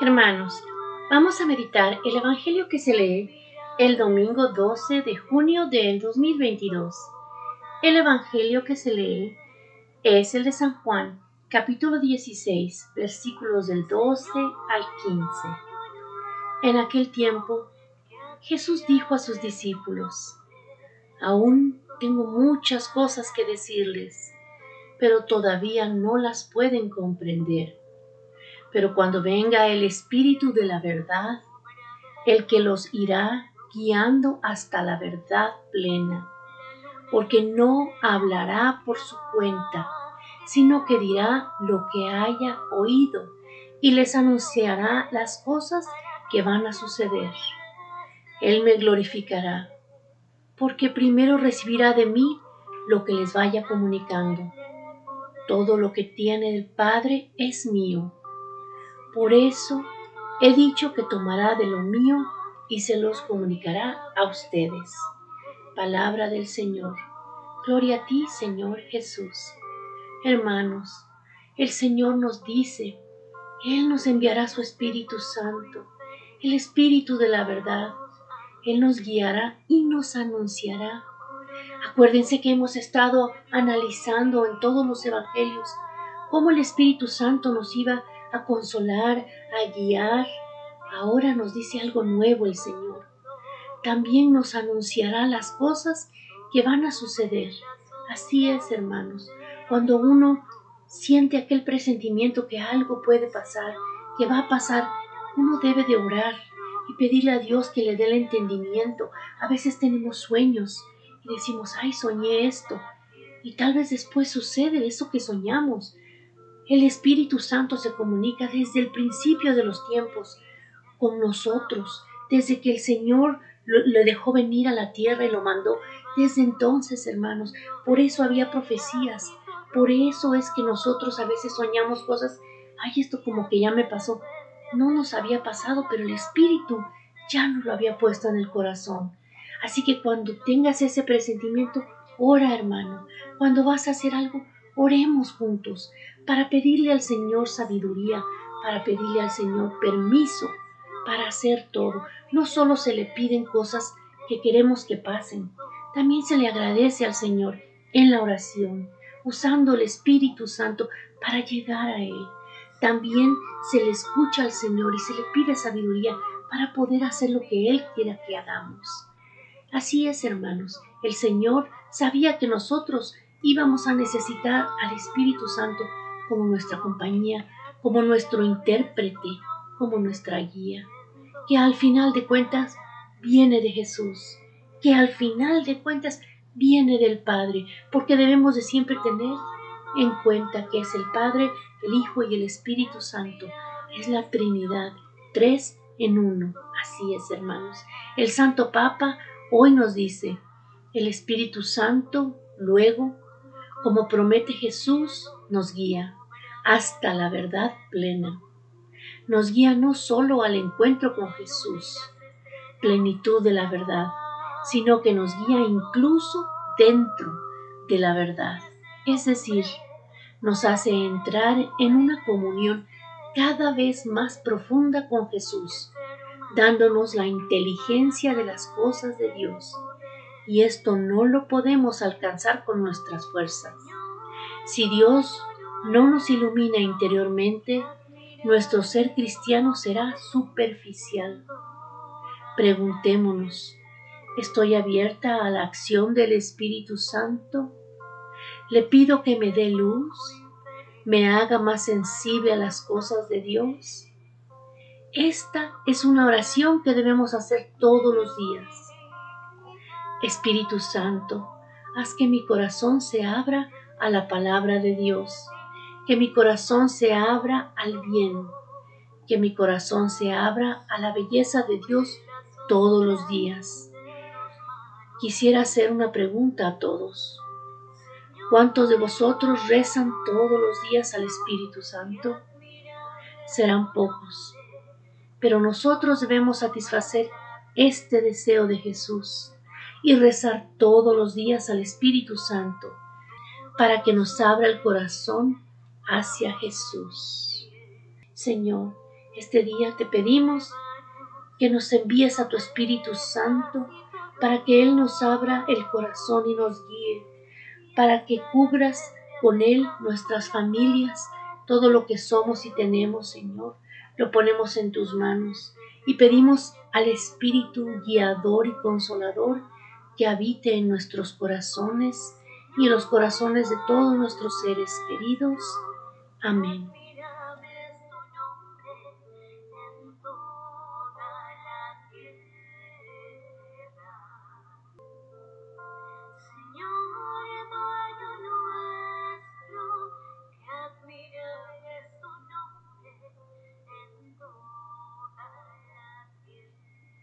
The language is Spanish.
Hermanos, vamos a meditar el Evangelio que se lee el domingo 12 de junio del 2022. El Evangelio que se lee es el de San Juan, capítulo 16, versículos del 12 al 15. En aquel tiempo, Jesús dijo a sus discípulos, Aún tengo muchas cosas que decirles, pero todavía no las pueden comprender. Pero cuando venga el Espíritu de la verdad, el que los irá guiando hasta la verdad plena, porque no hablará por su cuenta, sino que dirá lo que haya oído y les anunciará las cosas que van a suceder. Él me glorificará, porque primero recibirá de mí lo que les vaya comunicando. Todo lo que tiene el Padre es mío. Por eso he dicho que tomará de lo mío y se los comunicará a ustedes. Palabra del Señor. Gloria a ti, Señor Jesús. Hermanos, el Señor nos dice, Él nos enviará su Espíritu Santo, el Espíritu de la verdad. Él nos guiará y nos anunciará. Acuérdense que hemos estado analizando en todos los evangelios cómo el Espíritu Santo nos iba a consolar, a guiar. Ahora nos dice algo nuevo el Señor. También nos anunciará las cosas que van a suceder. Así es, hermanos, cuando uno siente aquel presentimiento que algo puede pasar, que va a pasar, uno debe de orar y pedirle a Dios que le dé el entendimiento. A veces tenemos sueños y decimos, ay, soñé esto. Y tal vez después sucede eso que soñamos. El Espíritu Santo se comunica desde el principio de los tiempos con nosotros, desde que el Señor le dejó venir a la tierra y lo mandó. Desde entonces, hermanos, por eso había profecías, por eso es que nosotros a veces soñamos cosas, ay, esto como que ya me pasó. No nos había pasado, pero el Espíritu ya nos lo había puesto en el corazón. Así que cuando tengas ese presentimiento, ora, hermano. Cuando vas a hacer algo, oremos juntos para pedirle al Señor sabiduría, para pedirle al Señor permiso para hacer todo. No solo se le piden cosas que queremos que pasen, también se le agradece al Señor en la oración, usando el Espíritu Santo para llegar a Él. También se le escucha al Señor y se le pide sabiduría para poder hacer lo que Él quiera que hagamos. Así es, hermanos, el Señor sabía que nosotros íbamos a necesitar al Espíritu Santo como nuestra compañía, como nuestro intérprete, como nuestra guía, que al final de cuentas viene de Jesús, que al final de cuentas viene del Padre, porque debemos de siempre tener en cuenta que es el Padre, el Hijo y el Espíritu Santo, es la Trinidad, tres en uno. Así es, hermanos. El Santo Papa hoy nos dice, el Espíritu Santo, luego, como promete Jesús, nos guía hasta la verdad plena. Nos guía no solo al encuentro con Jesús, plenitud de la verdad, sino que nos guía incluso dentro de la verdad. Es decir, nos hace entrar en una comunión cada vez más profunda con Jesús, dándonos la inteligencia de las cosas de Dios. Y esto no lo podemos alcanzar con nuestras fuerzas. Si Dios no nos ilumina interiormente, nuestro ser cristiano será superficial. Preguntémonos, ¿estoy abierta a la acción del Espíritu Santo? ¿Le pido que me dé luz? ¿Me haga más sensible a las cosas de Dios? Esta es una oración que debemos hacer todos los días. Espíritu Santo, haz que mi corazón se abra a la palabra de Dios que mi corazón se abra al bien, que mi corazón se abra a la belleza de Dios todos los días. Quisiera hacer una pregunta a todos. ¿Cuántos de vosotros rezan todos los días al Espíritu Santo? Serán pocos, pero nosotros debemos satisfacer este deseo de Jesús y rezar todos los días al Espíritu Santo para que nos abra el corazón hacia Jesús. Señor, Este día te pedimos que nos envíes a tu Espíritu Santo para que Él nos abra el corazón y nos guíe, para que cubras con Él nuestras familias, todo lo que somos y tenemos, Señor, lo ponemos en tus manos y pedimos al Espíritu guiador y consolador que habite en nuestros corazones y en los corazones de todos nuestros seres queridos. Amén.